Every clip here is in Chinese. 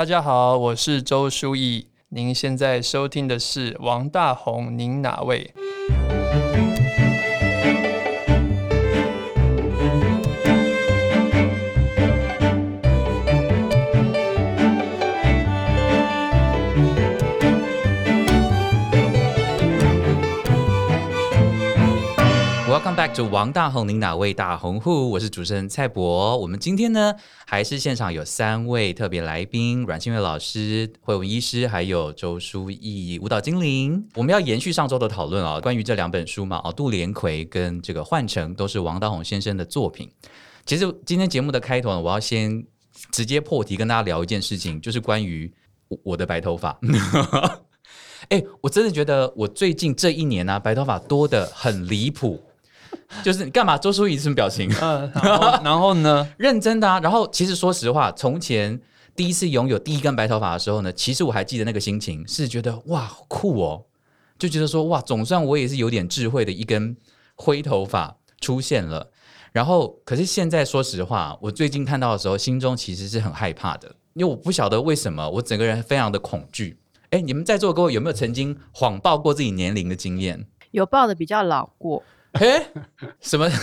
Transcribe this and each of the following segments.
大家好，我是周书义。您现在收听的是王大红，您哪位 back to 王大红，您哪位大红户？我是主持人蔡博。我们今天呢，还是现场有三位特别来宾：阮清月老师、慧文医师，还有周书义舞蹈精灵。我们要延续上周的讨论啊，关于这两本书嘛，哦，杜连奎跟这个幻城都是王大红先生的作品。其实今天节目的开头呢，我要先直接破题跟大家聊一件事情，就是关于我的白头发。哎，我真的觉得我最近这一年呢，白头发多的很离谱。就是你干嘛？周淑怡什么表情？嗯，然后 然后呢？认真的啊。然后其实说实话，从前第一次拥有第一根白头发的时候呢，其实我还记得那个心情，是觉得哇酷哦，就觉得说哇，总算我也是有点智慧的一根灰头发出现了。然后可是现在说实话，我最近看到的时候，心中其实是很害怕的，因为我不晓得为什么我整个人非常的恐惧。哎，你们在座各位有没有曾经谎报过自己年龄的经验？有报的比较老过。嘿，什么？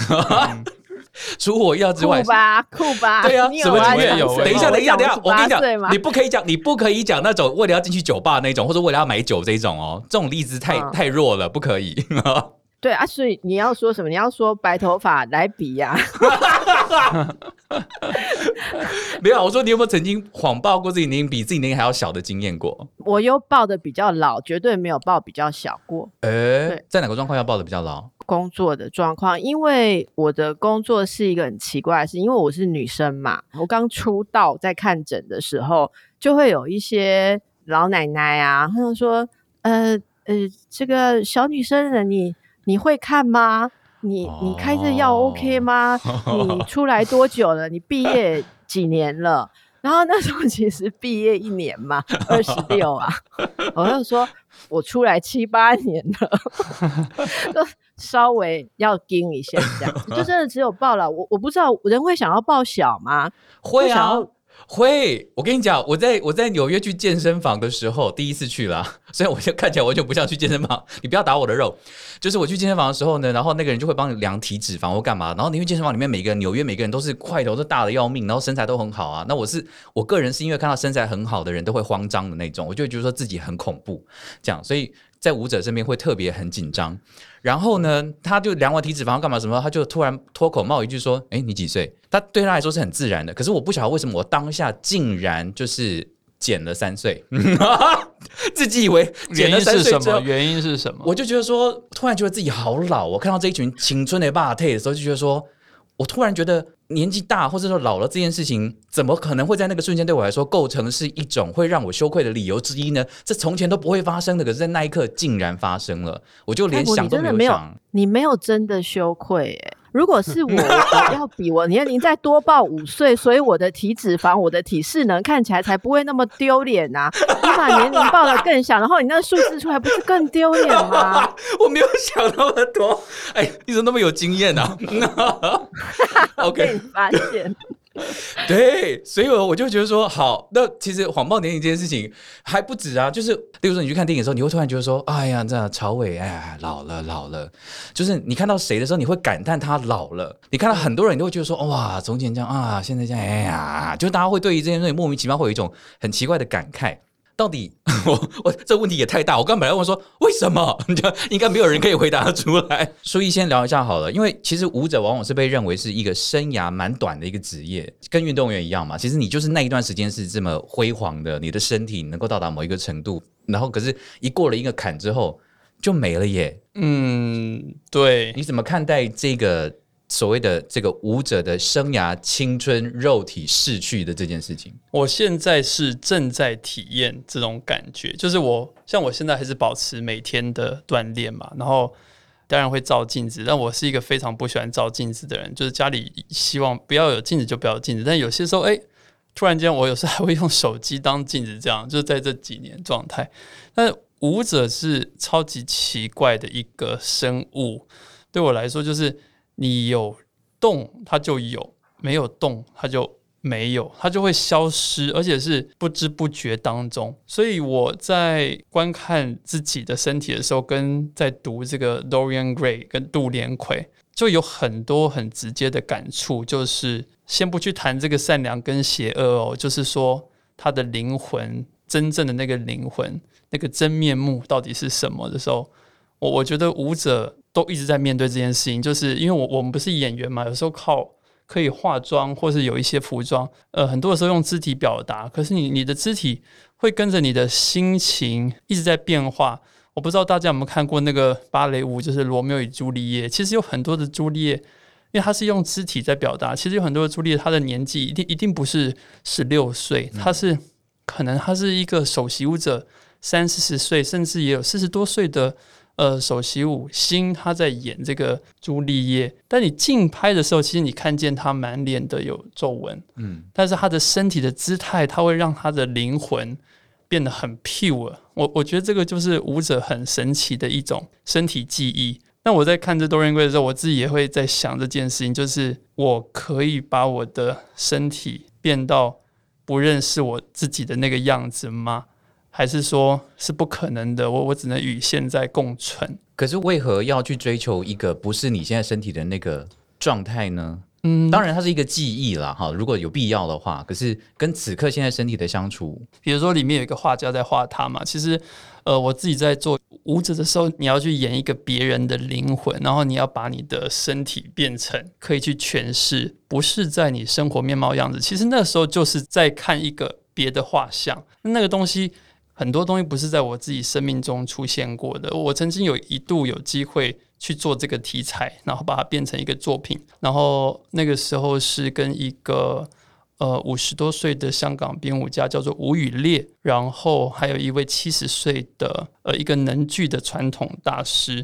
出乎我意料之外，酷吧，酷吧。对啊，什么经验有？等一下，等一下，等一下，我跟你讲，你不可以讲，你不可以讲那种为了要进去酒吧那种，或者为了要买酒这种哦，这种例子太太弱了，不可以。对啊，所以你要说什么？你要说白头发来比呀？没有，我说你有没有曾经谎报过自己年龄比自己年龄还要小的经验过？我又报的比较老，绝对没有报比较小过。哎，在哪个状况要报的比较老？工作的状况，因为我的工作是一个很奇怪的事，因为我是女生嘛。我刚出道在看诊的时候，就会有一些老奶奶啊，她就说：“呃呃，这个小女生的你。”你会看吗？你你开这药 OK 吗？你出来多久了？你毕业几年了？然后那时候其实毕业一年嘛，二十六啊，我就说我出来七八年了，就稍微要盯一下这样，就真的只有报了。我我不知道人会想要报小吗？会啊。会，我跟你讲，我在我在纽约去健身房的时候，第一次去了，所以我就看起来完全不像去健身房。你不要打我的肉，就是我去健身房的时候呢，然后那个人就会帮你量体脂肪或干嘛。然后因为健身房里面每个人纽约每个人都是块头都大的要命，然后身材都很好啊。那我是我个人是因为看到身材很好的人都会慌张的那种，我就觉得说自己很恐怖，这样，所以在舞者身边会特别很紧张。然后呢，他就量完体脂肪干嘛什么，他就突然脱口冒一句说：“哎，你几岁？”他对他来说是很自然的，可是我不晓得为什么我当下竟然就是减了三岁，自己以为减了三岁什么？原因是什么？我就觉得说，突然觉得自己好老。我看到这一群青春的霸退的时候，就觉得说。我突然觉得年纪大或者说老了这件事情，怎么可能会在那个瞬间对我来说构成是一种会让我羞愧的理由之一呢？这从前都不会发生的，可是在那一刻竟然发生了，我就连想都没有想。你没有真的羞愧哎。如果是我要 比我年龄再多报五岁，所以我的体脂肪、我的体适能看起来才不会那么丢脸呐。你把年龄报的更小，然后你那个数字出来，不是更丢脸吗？我没有想那么多。哎，你怎么那么有经验 呢？OK，发现。对，所以我我就觉得说，好，那其实谎报年龄这件事情还不止啊，就是例如说你去看电影的时候，你会突然觉得说，哎呀，这曹伟，哎呀，老了老了，就是你看到谁的时候，你会感叹他老了；你看到很多人，你都会觉得说，哇，从前这样啊，现在这样，哎呀，就大家会对于这件事情莫名其妙会有一种很奇怪的感慨。到底 我我这问题也太大，我刚本来问说为什么，应该没有人可以回答出来。所以先聊一下好了，因为其实舞者往往是被认为是一个生涯蛮短的一个职业，跟运动员一样嘛。其实你就是那一段时间是这么辉煌的，你的身体能够到达某一个程度，然后可是一过了一个坎之后就没了耶。嗯，对，你怎么看待这个？所谓的这个舞者的生涯、青春、肉体逝去的这件事情，我现在是正在体验这种感觉。就是我像我现在还是保持每天的锻炼嘛，然后当然会照镜子，但我是一个非常不喜欢照镜子的人。就是家里希望不要有镜子就不要镜子，但有些时候，哎，突然间我有时候还会用手机当镜子，这样就是在这几年状态。但舞者是超级奇怪的一个生物，对我来说就是。你有动，它就有；没有动，它就没有，它就会消失，而且是不知不觉当中。所以我在观看自己的身体的时候，跟在读这个 Dorian Gray 跟杜连奎，就有很多很直接的感触。就是先不去谈这个善良跟邪恶哦，就是说他的灵魂，真正的那个灵魂，那个真面目到底是什么的时候，我我觉得舞者都一直在面对这件事情，就是因为我我们不是演员嘛，有时候靠。可以化妆，或是有一些服装，呃，很多的时候用肢体表达。可是你你的肢体会跟着你的心情一直在变化。我不知道大家有没有看过那个芭蕾舞，就是《罗密欧与朱丽叶》。其实有很多的朱丽叶，因为他是用肢体在表达。其实有很多的朱丽叶，她的年纪一定一定不是十六岁，她是可能她是一个首席舞者，三四十岁，甚至也有四十多岁的。呃，首席舞星他在演这个朱丽叶，但你近拍的时候，其实你看见他满脸的有皱纹，嗯，但是他的身体的姿态，他会让他的灵魂变得很 pure。我我觉得这个就是舞者很神奇的一种身体记忆。那我在看这多人贵的时候，我自己也会在想这件事情，就是我可以把我的身体变到不认识我自己的那个样子吗？还是说是不可能的，我我只能与现在共存。可是为何要去追求一个不是你现在身体的那个状态呢？嗯，当然它是一个记忆啦，哈，如果有必要的话。可是跟此刻现在身体的相处，比如说里面有一个画家在画他嘛，其实呃，我自己在做舞者的时候，你要去演一个别人的灵魂，然后你要把你的身体变成可以去诠释，不是在你生活面貌样子。其实那时候就是在看一个别的画像，那个东西。很多东西不是在我自己生命中出现过的。我曾经有一度有机会去做这个题材，然后把它变成一个作品。然后那个时候是跟一个呃五十多岁的香港编舞家叫做吴宇烈，然后还有一位七十岁的呃一个能剧的传统大师。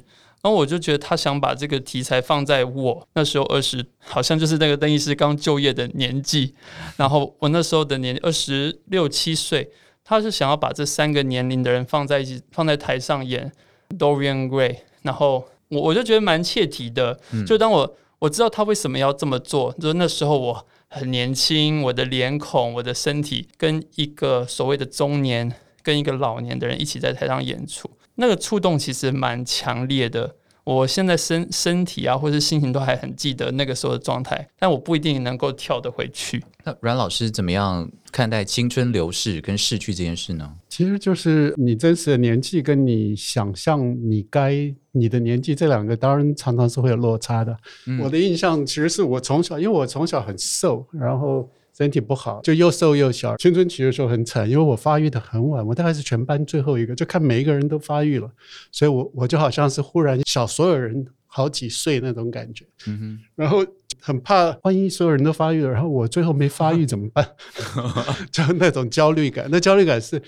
然后我就觉得他想把这个题材放在我那时候二十，好像就是那个邓医师刚就业的年纪。然后我那时候的年二十六七岁。他是想要把这三个年龄的人放在一起，放在台上演 Dorian Gray，然后我我就觉得蛮切题的。就当我我知道他为什么要这么做，就那时候我很年轻，我的脸孔、我的身体跟一个所谓的中年、跟一个老年的人一起在台上演出，那个触动其实蛮强烈的。我现在身身体啊，或者是心情都还很记得那个时候的状态，但我不一定能够跳得回去。那阮老师怎么样看待青春流逝跟逝去这件事呢？其实就是你真实的年纪跟你想象你该你的年纪这两个，当然常常是会有落差的。我的印象其实是我从小，因为我从小很瘦，然后。身体不好，就又瘦又小。青春期的时候很惨，因为我发育的很晚，我大概是全班最后一个，就看每一个人都发育了，所以我我就好像是忽然小所有人好几岁那种感觉。嗯哼，然后很怕万一所有人都发育了，然后我最后没发育怎么办？就那种焦虑感。那焦虑感是，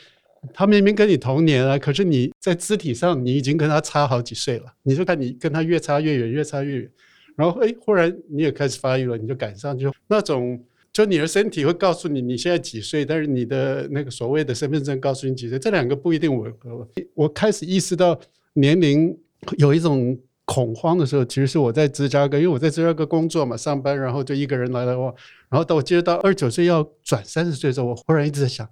他明明跟你同年啊，可是你在肢体上你已经跟他差好几岁了，你就看你跟他越差越远，越差越远。然后哎，忽然你也开始发育了，你就赶上就那种。就你的身体会告诉你你现在几岁，但是你的那个所谓的身份证告诉你几岁，这两个不一定吻合。我开始意识到年龄有一种恐慌的时候，其实是我在芝加哥，因为我在芝加哥工作嘛，上班，然后就一个人来来往，然后到我接到二十九岁要转三十岁的时候，我忽然一直在想。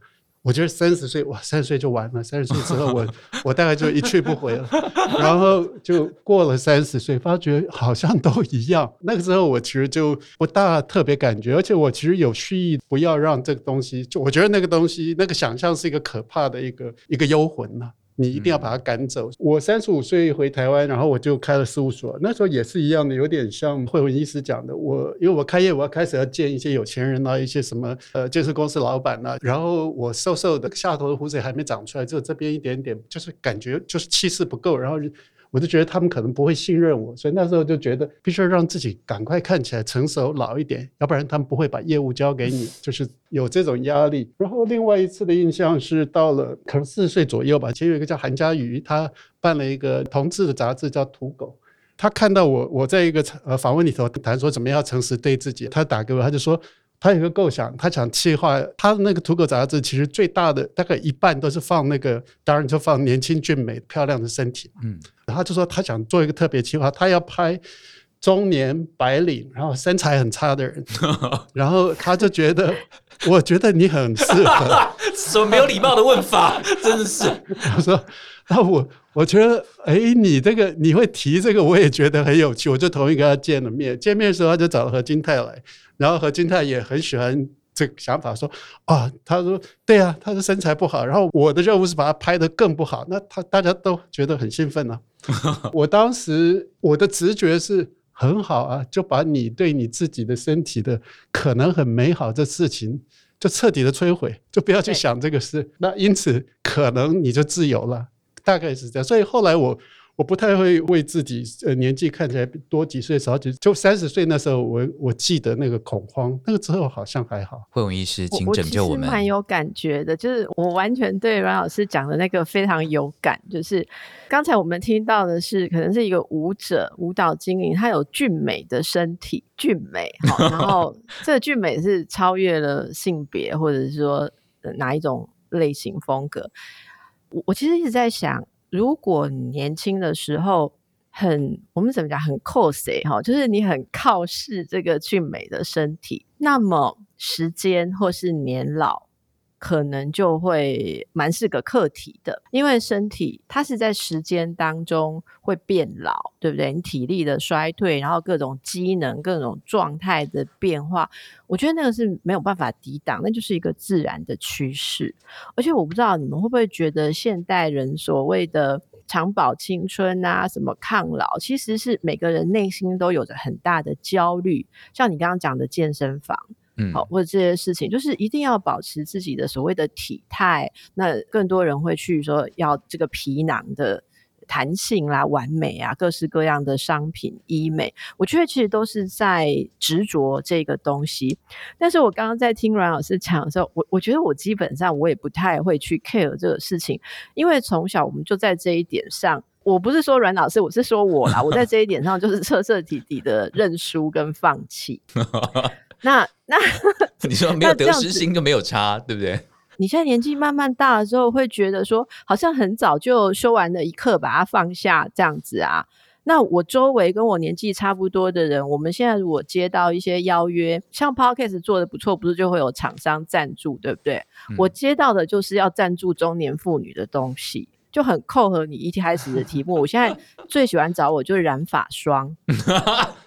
我觉得三十岁哇，三十岁就完了。三十岁之后，我我大概就一去不回了。然后就过了三十岁，发觉好像都一样。那个时候，我其实就不大特别感觉，而且我其实有蓄意不要让这个东西，就我觉得那个东西，那个想象是一个可怕的一个一个幽魂呐。你一定要把他赶走。我三十五岁回台湾，然后我就开了事务所。那时候也是一样的，有点像慧文医师讲的。我因为我开业，我要开始要见一些有钱人啊，一些什么呃建设公司老板呐。然后我瘦瘦的，下头的胡子还没长出来，只有这边一点点，就是感觉就是气势不够。然后。我就觉得他们可能不会信任我，所以那时候就觉得必须要让自己赶快看起来成熟老一点，要不然他们不会把业务交给你，就是有这种压力。然后另外一次的印象是到了可能四十岁左右吧，其实有一个叫韩佳瑜，他办了一个同志的杂志叫《土狗》，他看到我我在一个呃访问里头谈说怎么样诚实对自己，他打给我，他就说。他有个构想，他想企划他的那个土狗杂志，其实最大的大概一半都是放那个，当然就放年轻俊美漂亮的身体。嗯，然后就说他想做一个特别企划，他要拍中年白领，然后身材很差的人，然后他就觉得，我觉得你很适合。什么没有礼貌的问法，真的是。我说，那我我觉得，哎，你这个你会提这个，我也觉得很有趣。我就同意跟他见了面，见面的时候他就找了何金泰来，然后何金泰也很喜欢这个想法，说啊，他说对啊，他的身材不好，然后我的任务是把他拍得更不好，那他大家都觉得很兴奋呢。我当时我的直觉是。很好啊，就把你对你自己的身体的可能很美好这事情，就彻底的摧毁，就不要去想这个事。那因此，可能你就自由了，大概是这样。所以后来我。我不太会为自己呃年纪看起来多几岁少几，就三十岁那时候，我我记得那个恐慌，那个之后好像还好。惠永医师，请拯救我们。蛮有感觉的，就是我完全对阮老师讲的那个非常有感。就是刚才我们听到的是，可能是一个舞者、舞蹈精灵，他有俊美的身体，俊美。好，然后 这个俊美是超越了性别，或者是说哪一种类型风格。我我其实一直在想。如果年轻的时候很，我们怎么讲很 cos 哈，就是你很靠视这个俊美的身体，那么时间或是年老。可能就会蛮是个课题的，因为身体它是在时间当中会变老，对不对？你体力的衰退，然后各种机能、各种状态的变化，我觉得那个是没有办法抵挡，那就是一个自然的趋势。而且我不知道你们会不会觉得，现代人所谓的长保青春啊，什么抗老，其实是每个人内心都有着很大的焦虑。像你刚刚讲的健身房。嗯，好，或者这些事情，就是一定要保持自己的所谓的体态。那更多人会去说要这个皮囊的弹性啦、完美啊，各式各样的商品医美，我觉得其实都是在执着这个东西。但是我刚刚在听阮老师讲的时候，我我觉得我基本上我也不太会去 care 这个事情，因为从小我们就在这一点上，我不是说阮老师，我是说我啦，我在这一点上就是彻彻底底的认输跟放弃。那那 你说没有得失心就没有差，对不对？你现在年纪慢慢大了之后，会觉得说好像很早就修完了一课，把它放下这样子啊。那我周围跟我年纪差不多的人，我们现在如果接到一些邀约，像 Podcast 做的不错，不是就会有厂商赞助，对不对？我接到的就是要赞助中年妇女的东西，就很扣合你一开始的题目。我现在最喜欢找我就是染发霜。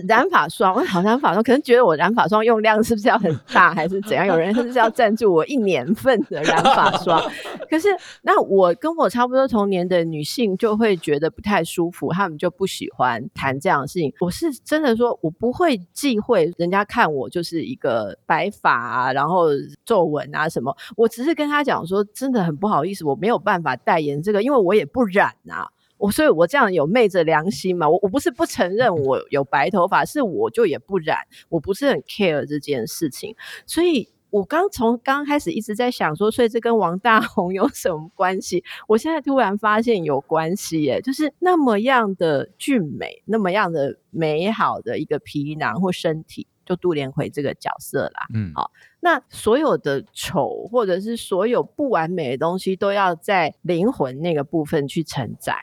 就 染发霜，我 好染发霜，可能觉得我染发霜用量是不是要很大，还是怎样？有人是不是要赞助我一年份的染发霜？可是那我跟我差不多同年的女性就会觉得不太舒服，她们就不喜欢谈这样的事情。我是真的说，我不会忌讳人家看我就是一个白发啊，然后皱纹啊什么。我只是跟她讲说，真的很不好意思，我没有办法代言这个，因为我也不染啊。我所以，我这样有昧着良心嘛？我我不是不承认我有白头发，是我就也不染，我不是很 care 这件事情。所以我刚从刚开始一直在想说，所以这跟王大红有什么关系？我现在突然发现有关系耶，就是那么样的俊美，那么样的美好的一个皮囊或身体，就杜连奎这个角色啦。嗯，好，那所有的丑或者是所有不完美的东西，都要在灵魂那个部分去承载。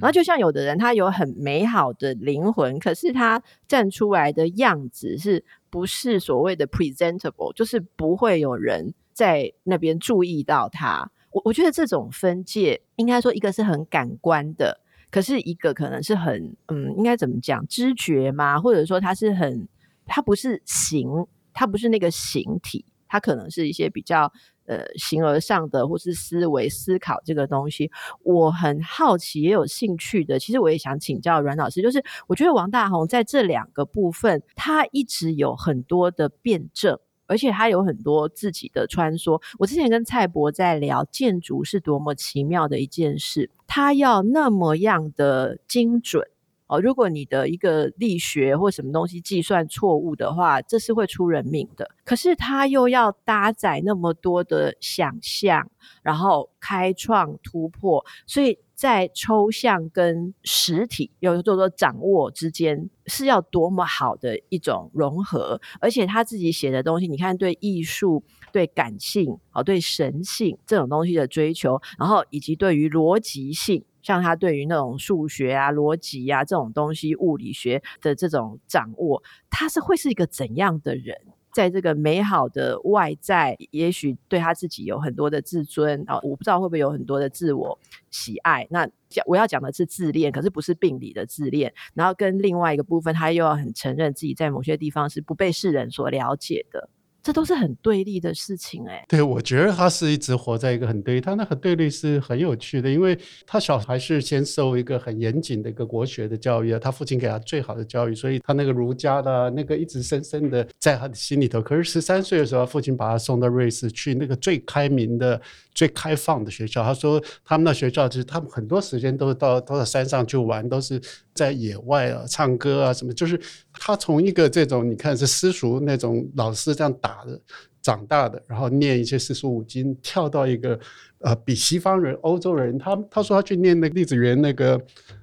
然后就像有的人，他有很美好的灵魂，可是他站出来的样子是不是所谓的 presentable，就是不会有人在那边注意到他。我我觉得这种分界，应该说一个是很感官的，可是一个可能是很嗯，应该怎么讲，知觉吗？或者说他是很，他不是形，他不是那个形体，他可能是一些比较。呃，形而上的或是思维思考这个东西，我很好奇也有兴趣的。其实我也想请教阮老师，就是我觉得王大宏在这两个部分，他一直有很多的辩证，而且他有很多自己的穿梭。我之前跟蔡博在聊建筑是多么奇妙的一件事，他要那么样的精准。哦，如果你的一个力学或什么东西计算错误的话，这是会出人命的。可是他又要搭载那么多的想象，然后开创突破，所以在抽象跟实体，有做做掌握之间，是要多么好的一种融合。而且他自己写的东西，你看，对艺术、对感性、哦，对神性这种东西的追求，然后以及对于逻辑性。像他对于那种数学啊、逻辑啊这种东西、物理学的这种掌握，他是会是一个怎样的人？在这个美好的外在，也许对他自己有很多的自尊啊，我不知道会不会有很多的自我喜爱。那讲我要讲的是自恋，可是不是病理的自恋。然后跟另外一个部分，他又要很承认自己在某些地方是不被世人所了解的。这都是很对立的事情，哎，对，我觉得他是一直活在一个很对立，他那个对立是很有趣的，因为他小孩是先受一个很严谨的一个国学的教育啊，他父亲给他最好的教育，所以他那个儒家的那个一直深深的在他的心里头。可是十三岁的时候，父亲把他送到瑞士去那个最开明的、最开放的学校。他说他们那学校就是他们很多时间都是到到山上去玩，都是在野外啊唱歌啊什么，就是他从一个这种你看是私塾那种老师这样打。的长大的，然后念一些四书五经，跳到一个呃，比西方人、欧洲人，他他说他去念那个栗子园那个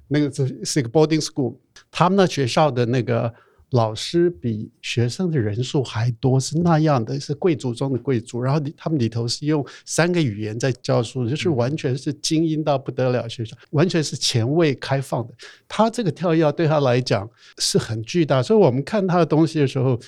那个是是一个 boarding school，他们那学校的那个。老师比学生的人数还多，是那样的，是贵族中的贵族。然后他们里头是用三个语言在教书，就是完全是精英到不得了学校，完全是前卫开放的。他这个跳跃对他来讲是很巨大，所以我们看他的东西的时候，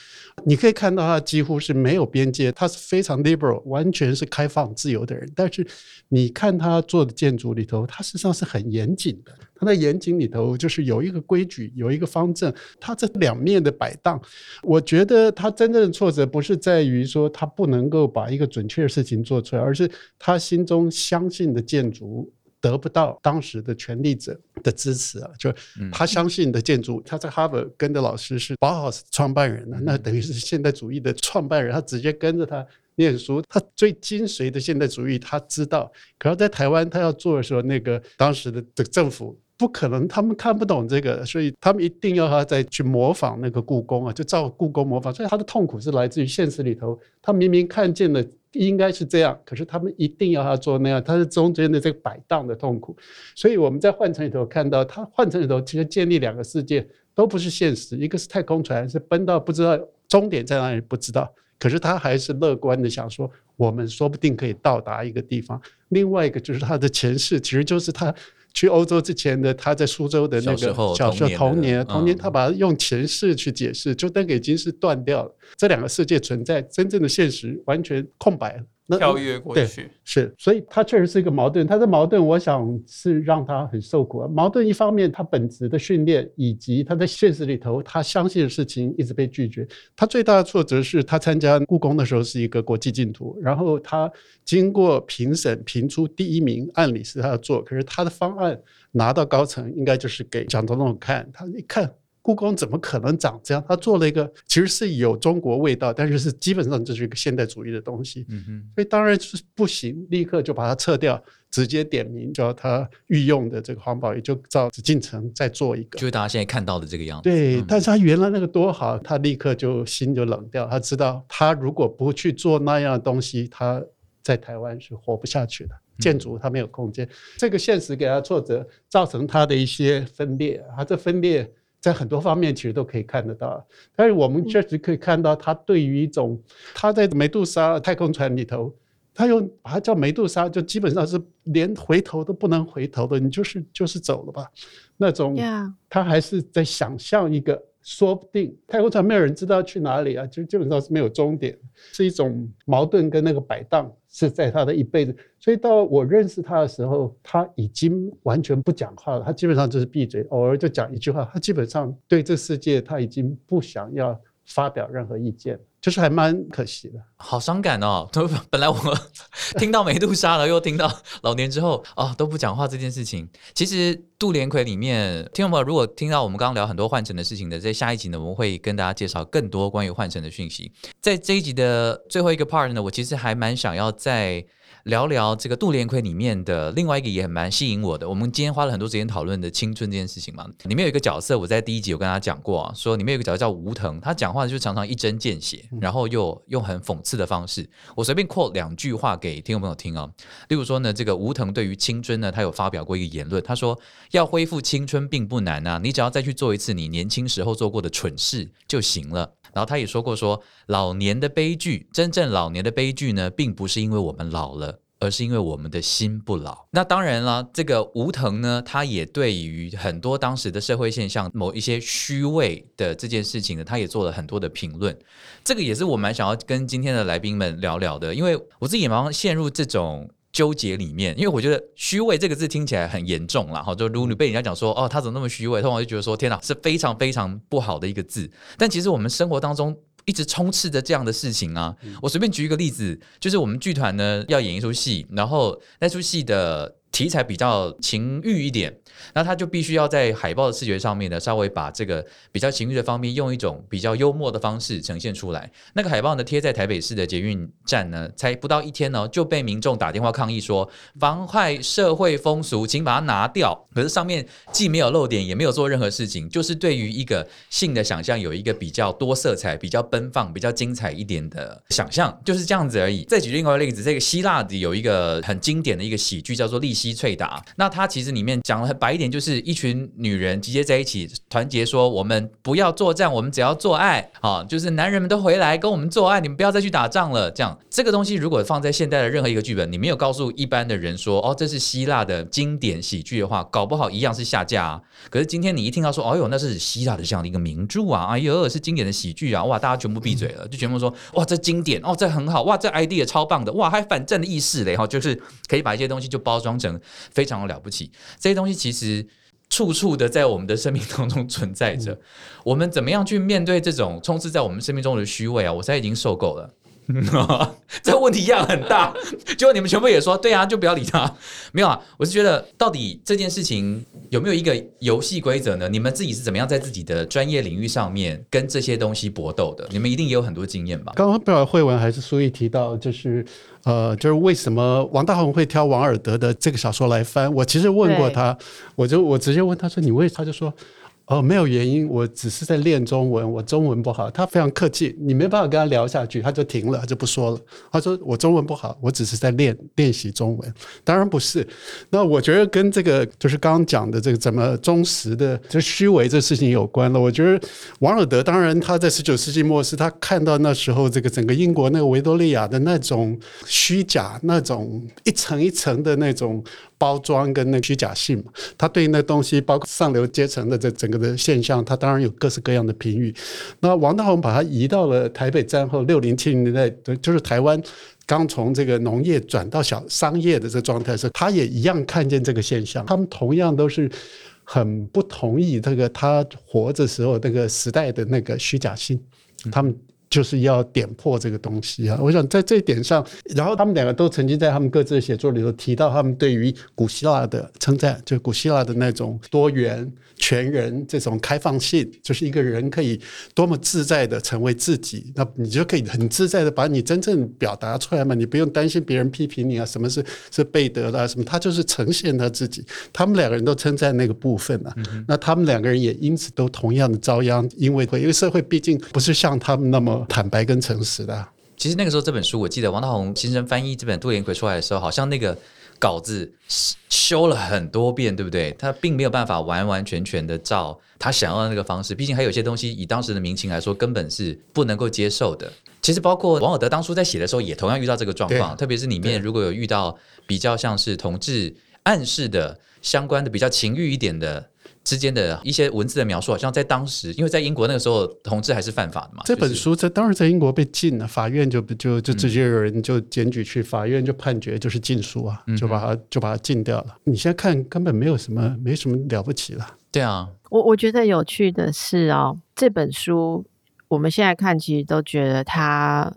你可以看到他几乎是没有边界，他是非常 liberal，完全是开放自由的人。但是你看他做的建筑里头，他实际上是很严谨的。他在严谨里头就是有一个规矩，有一个方正。他这两面的摆荡，我觉得他真正的挫折不是在于说他不能够把一个准确的事情做出来，而是他心中相信的建筑得不到当时的权力者的支持啊。就他相信的建筑，他在哈佛跟的老师是包豪斯创办人呢，那等于是现代主义的创办人，他直接跟着他。念书，他最精髓的现代主义他知道，可是在台湾他要做的时候，那个当时的的政府不可能，他们看不懂这个，所以他们一定要他再去模仿那个故宫啊，就照故宫模仿。所以他的痛苦是来自于现实里头，他明明看见了应该是这样，可是他们一定要他做那样，他是中间的这个摆荡的痛苦。所以我们在换乘里头看到，他换乘里头其实建立两个世界都不是现实，一个是太空船是奔到不知道终点在哪里不知道。可是他还是乐观的想说，我们说不定可以到达一个地方。另外一个就是他的前世，其实就是他去欧洲之前的他在苏州的那个小时候童年，童年他把它用前世去解释，就那个已经是断掉了。这两个世界存在，真正的现实完全空白了。跳跃过去是，所以他确实是一个矛盾。他的矛盾，我想是让他很受苦。矛盾一方面，他本质的训练以及他在现实里头他相信的事情一直被拒绝。他最大的挫折是他参加故宫的时候是一个国际竞图，然后他经过评审评出第一名，按理是他要做，可是他的方案拿到高层，应该就是给蒋总统看。他一看。故宫怎么可能长这样？他做了一个其实是有中国味道，但是是基本上就是一个现代主义的东西。嗯哼，所以当然是不行，立刻就把它撤掉，直接点名叫他御用的这个黄宝仪就照紫禁城再做一个，就是大家现在看到的这个样子。对，但是他原来那个多好，他立刻就心就冷掉。他知道他如果不去做那样的东西，他在台湾是活不下去的。建筑他没有空间，这个现实给他挫折，造成他的一些分裂。他这分裂。在很多方面其实都可以看得到，但是我们确实可以看到，他对于一种他在美杜莎太空船里头，他用把它叫梅杜莎，就基本上是连回头都不能回头的，你就是就是走了吧，那种，他还是在想象一个。说不定太空船没有人知道去哪里啊，就基本上是没有终点，是一种矛盾跟那个摆荡是在他的一辈子。所以到我认识他的时候，他已经完全不讲话了，他基本上就是闭嘴，偶尔就讲一句话。他基本上对这世界他已经不想要发表任何意见。就是还蛮可惜的，好伤感哦。本来我 听到美杜莎了，又听到老年之后啊都不讲话这件事情。其实杜连奎里面，听众朋友如果听到我们刚刚聊很多换乘的事情的，在下一集呢，我们会跟大家介绍更多关于换乘的讯息。在这一集的最后一个 part 呢，我其实还蛮想要在。聊聊这个杜连奎里面的另外一个也蛮吸引我的。我们今天花了很多时间讨论的青春这件事情嘛，里面有一个角色，我在第一集有跟他讲过啊，说里面有一个角色叫吴腾，他讲话就常常一针见血，然后又用很讽刺的方式。我随便 quote 两句话给听众朋友听啊，例如说呢，这个吴腾对于青春呢，他有发表过一个言论，他说要恢复青春并不难啊，你只要再去做一次你年轻时候做过的蠢事就行了。然后他也说过说，老年的悲剧，真正老年的悲剧呢，并不是因为我们老了。而是因为我们的心不老。那当然了，这个吴腾呢，他也对于很多当时的社会现象、某一些虚伪的这件事情呢，他也做了很多的评论。这个也是我蛮想要跟今天的来宾们聊聊的，因为我自己也蛮陷入这种。纠结里面，因为我觉得“虚伪”这个字听起来很严重了，哈，就如果你被人家讲说，哦，他怎么那么虚伪，通常就觉得说，天哪，是非常非常不好的一个字。但其实我们生活当中一直充斥着这样的事情啊。我随便举一个例子，就是我们剧团呢要演一出戏，然后那出戏的题材比较情欲一点。那他就必须要在海报的视觉上面呢，稍微把这个比较情欲的方面，用一种比较幽默的方式呈现出来。那个海报呢，贴在台北市的捷运站呢，才不到一天呢，就被民众打电话抗议说妨害社会风俗，请把它拿掉。可是上面既没有漏点，也没有做任何事情，就是对于一个性的想象有一个比较多色彩、比较奔放、比较精彩一点的想象，就是这样子而已。再举另外一个例子，这个希腊的有一个很经典的一个喜剧叫做《利希翠达》，那它其实里面讲了很。白一点就是一群女人集结在一起，团结说我们不要作战，我们只要做爱。啊，就是男人们都回来跟我们做爱，你们不要再去打仗了。这样，这个东西如果放在现代的任何一个剧本，你没有告诉一般的人说，哦，这是希腊的经典喜剧的话，搞不好一样是下架。啊。可是今天你一听到说，哦呦，那是希腊的这样的一个名著啊，哎呦，是经典的喜剧啊，哇，大家全部闭嘴了，就全部说，哇，这经典，哦，这很好，哇，这 idea 超棒的，哇，还反战的意识嘞，哈，就是可以把一些东西就包装成非常的了不起，这些东西其实。处处的在我们的生命当中存在着，我们怎么样去面对这种充斥在我们生命中的虚伪啊？我现在已经受够了。这个问题一样很大，结果你们全部也说对啊，就不要理他。没有啊，我是觉得到底这件事情有没有一个游戏规则呢？你们自己是怎么样在自己的专业领域上面跟这些东西搏斗的？你们一定也有很多经验吧？刚刚不知道慧文还是苏毅提到，就是呃，就是为什么王大宏会挑王尔德的这个小说来翻？我其实问过他，我就我直接问他说：“你为？”他就说。哦，没有原因，我只是在练中文，我中文不好。他非常客气，你没办法跟他聊下去，他就停了，他就不说了。他说我中文不好，我只是在练练习中文。当然不是。那我觉得跟这个就是刚刚讲的这个怎么忠实的这虚伪这事情有关了。我觉得王尔德当然他在十九世纪末是他看到那时候这个整个英国那个维多利亚的那种虚假，那种一层一层的那种。包装跟那虚假性嘛，他对那东西，包括上流阶层的这整个的现象，他当然有各式各样的评语。那王大宏把他移到了台北战后六零七零年代，就是台湾刚从这个农业转到小商业的这个状态时，他也一样看见这个现象。他们同样都是很不同意这个他活着时候那个时代的那个虚假性，他们。就是要点破这个东西啊！我想在这一点上，然后他们两个都曾经在他们各自的写作里头提到，他们对于古希腊的称赞，就古希腊的那种多元。全人这种开放性，就是一个人可以多么自在的成为自己，那你就可以很自在的把你真正表达出来嘛，你不用担心别人批评你啊，什么是是贝德啦，什么他就是呈现他自己。他们两个人都称赞那个部分啊，那他们两个人也因此都同样的遭殃，因为因为社会毕竟不是像他们那么坦白跟诚实的。其实那个时候这本书，我记得王大宏先生翻译这本《杜连魁》出来的时候，好像那个。稿子修了很多遍，对不对？他并没有办法完完全全的照他想要的那个方式，毕竟还有些东西以当时的民情来说，根本是不能够接受的。其实包括王尔德当初在写的时候，也同样遇到这个状况，特别是里面如果有遇到比较像是同志暗示的相关的比较情欲一点的。之间的一些文字的描述，好像在当时，因为在英国那个时候，同志还是犯法的嘛。这本书在当时在英国被禁了，法院就就就直接有人就检举去，法院就判决就是禁书啊，就把它就把它禁掉了。你现在看根本没有什么，没什么了不起了。对啊，我我觉得有趣的是哦，这本书我们现在看其实都觉得它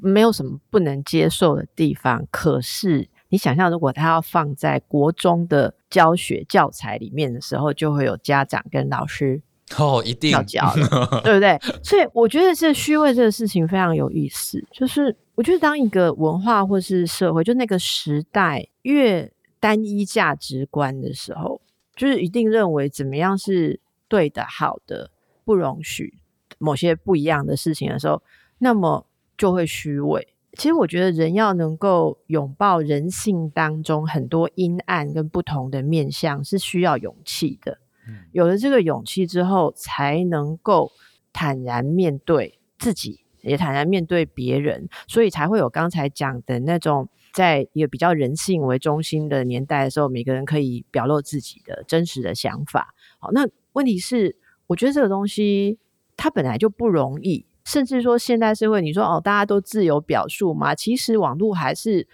没有什么不能接受的地方，可是。你想象，如果它要放在国中的教学教材里面的时候，就会有家长跟老师 哦，一定要教，对不对？所以我觉得这虚伪这个事情非常有意思。就是我觉得，当一个文化或是社会，就那个时代越单一价值观的时候，就是一定认为怎么样是对的、好的，不容许某些不一样的事情的时候，那么就会虚伪。其实我觉得人要能够拥抱人性当中很多阴暗跟不同的面相，是需要勇气的。有了这个勇气之后，才能够坦然面对自己，也坦然面对别人，所以才会有刚才讲的那种在一个比较人性为中心的年代的时候，每个人可以表露自己的真实的想法。好，那问题是，我觉得这个东西它本来就不容易，甚至说现代社会，你说哦，大家都自由表述嘛，其实网络还是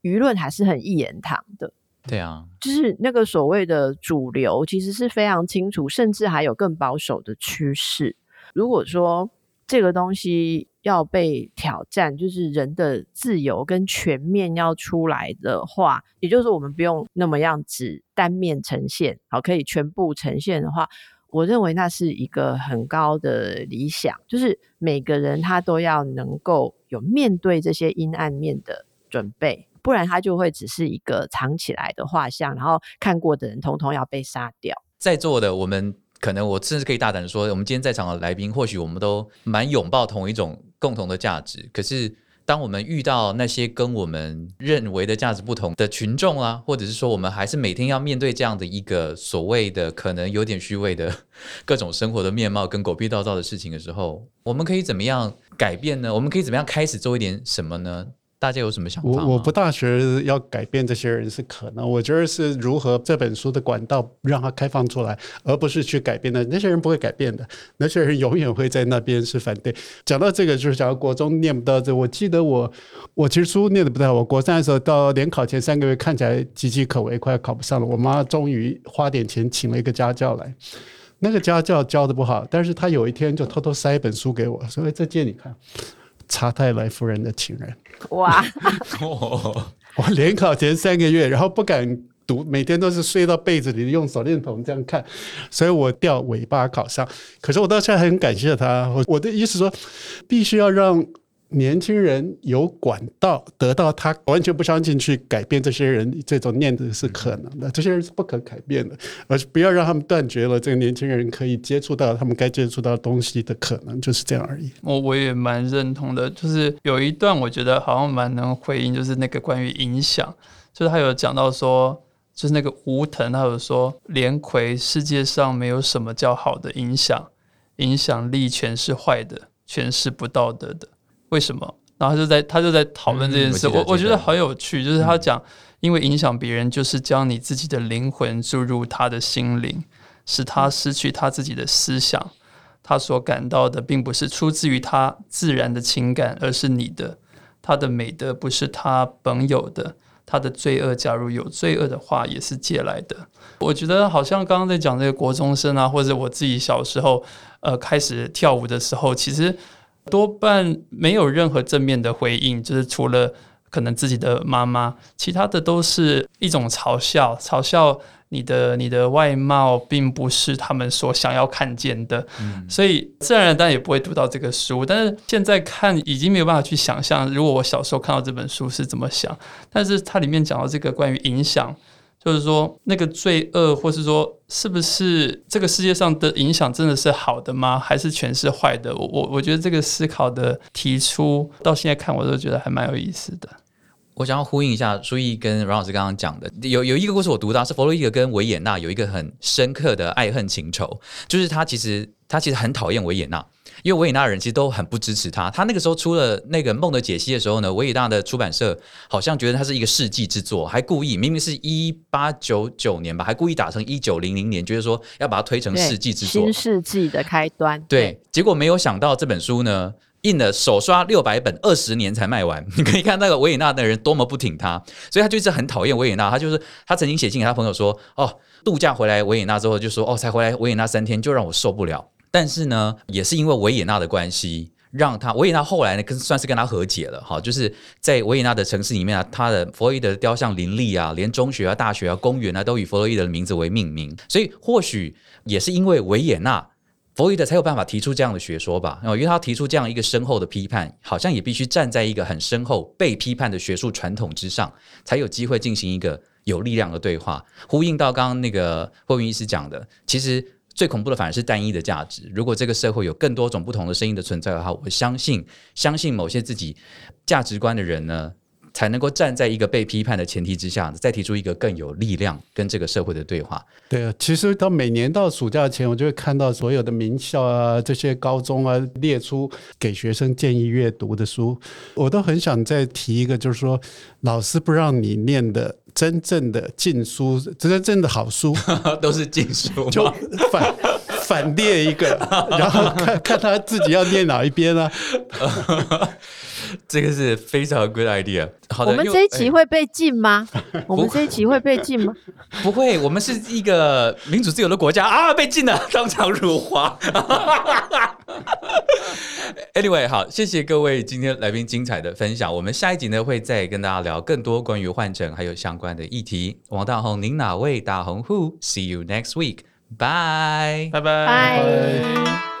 舆论还是很一言堂的。对啊，就是那个所谓的主流，其实是非常清楚，甚至还有更保守的趋势。如果说这个东西要被挑战，就是人的自由跟全面要出来的话，也就是我们不用那么样子单面呈现，好，可以全部呈现的话，我认为那是一个很高的理想，就是每个人他都要能够有面对这些阴暗面的准备。不然他就会只是一个藏起来的画像，然后看过的人通通要被杀掉。在座的我们，可能我甚至可以大胆说，我们今天在场的来宾，或许我们都蛮拥抱同一种共同的价值。可是，当我们遇到那些跟我们认为的价值不同的群众啊，或者是说我们还是每天要面对这样的一个所谓的可能有点虚伪的各种生活的面貌跟狗屁倒灶的事情的时候，我们可以怎么样改变呢？我们可以怎么样开始做一点什么呢？大家有什么想法？我我不大学要改变这些人是可能，我觉得是如何这本书的管道让它开放出来，而不是去改变的。那些人不会改变的，那些人永远会在那边是反对。讲到这个，就是讲到国中念不到这，我记得我我其实书念的不太好，我国三的时候到联考前三个月看起来岌岌可危，快要考不上了。我妈终于花点钱请了一个家教来，那个家教教的不好，但是他有一天就偷偷塞一本书给我，说：“哎，这借你看。”查泰莱夫人的情人，哇！我联考前三个月，然后不敢读，每天都是睡到被子里，用手电筒这样看，所以我掉尾巴考上。可是我到现在很感谢他。我的意思说，必须要让。年轻人有管道得到他完全不相信去改变这些人这种念头是可能的，这些人是不可改变的，而是不要让他们断绝了这个年轻人可以接触到他们该接触到东西的可能，就是这样而已。我我也蛮认同的，就是有一段我觉得好像蛮能回应，就是那个关于影响，就是他有讲到说，就是那个吴腾，他有说连魁世界上没有什么叫好的影响，影响力全是坏的，全是不道德的。为什么？然后他就在他就在讨论这件事，我我觉得很有趣，就是他讲，因为影响别人，就是将你自己的灵魂注入他的心灵，使他失去他自己的思想，他所感到的并不是出自于他自然的情感，而是你的，他的美德不是他本有的，他的罪恶，假如有罪恶的话，也是借来的。我觉得好像刚刚在讲这个国中生啊，或者我自己小时候，呃，开始跳舞的时候，其实。多半没有任何正面的回应，就是除了可能自己的妈妈，其他的都是一种嘲笑，嘲笑你的你的外貌并不是他们所想要看见的，所以自然而然也不会读到这个书。但是现在看已经没有办法去想象，如果我小时候看到这本书是怎么想。但是它里面讲到这个关于影响。就是说，那个罪恶，或是说，是不是这个世界上的影响真的是好的吗？还是全是坏的？我我我觉得这个思考的提出，到现在看我都觉得还蛮有意思的。我想要呼应一下舒毅跟阮老师刚刚讲的，有有一个故事我读到是弗洛伊德跟维也纳有一个很深刻的爱恨情仇，就是他其实他其实很讨厌维也纳。因为维也纳人其实都很不支持他。他那个时候出了那个《梦的解析》的时候呢，维也纳的出版社好像觉得他是一个世纪之作，还故意明明是一八九九年吧，还故意打成一九零零年，觉得说要把它推成世纪之作，新世纪的开端。对，结果没有想到这本书呢，印了首刷六百本，二十年才卖完。你可以看那个维也纳的人多么不挺他，所以他就一直很讨厌维也纳。他就是他曾经写信给他朋友说：“哦，度假回来维也纳之后，就说哦，才回来维也纳三天，就让我受不了。”但是呢，也是因为维也纳的关系，让他维也纳后来呢，跟算是跟他和解了。哈，就是在维也纳的城市里面啊，他的弗洛伊德的雕像林立啊，连中学啊、大学啊、公园啊，都以弗洛伊德的名字为命名。所以或许也是因为维也纳，弗洛伊德才有办法提出这样的学说吧。因为他提出这样一个深厚的批判，好像也必须站在一个很深厚被批判的学术传统之上，才有机会进行一个有力量的对话。呼应到刚刚那个霍云医师讲的，其实。最恐怖的反而是单一的价值。如果这个社会有更多种不同的声音的存在的话，我相信，相信某些自己价值观的人呢，才能够站在一个被批判的前提之下，再提出一个更有力量跟这个社会的对话。对啊，其实到每年到暑假前，我就会看到所有的名校啊、这些高中啊列出给学生建议阅读的书，我都很想再提一个，就是说老师不让你念的真正的禁书，真正的好书，都是禁书就？反反列一个，然后看看他自己要念哪一边啊。这个是非常 good idea。好的，我们这一集哎会被禁吗？我们这一期会被禁吗？不会，我们是一个民主自由的国家啊，被禁了，当场辱华。anyway，好，谢谢各位今天来宾精彩的分享。我们下一集呢会再跟大家聊更多关于换证还有相关的议题。王大红，您哪位？大红 who？See you next week. Bye. 拜拜拜。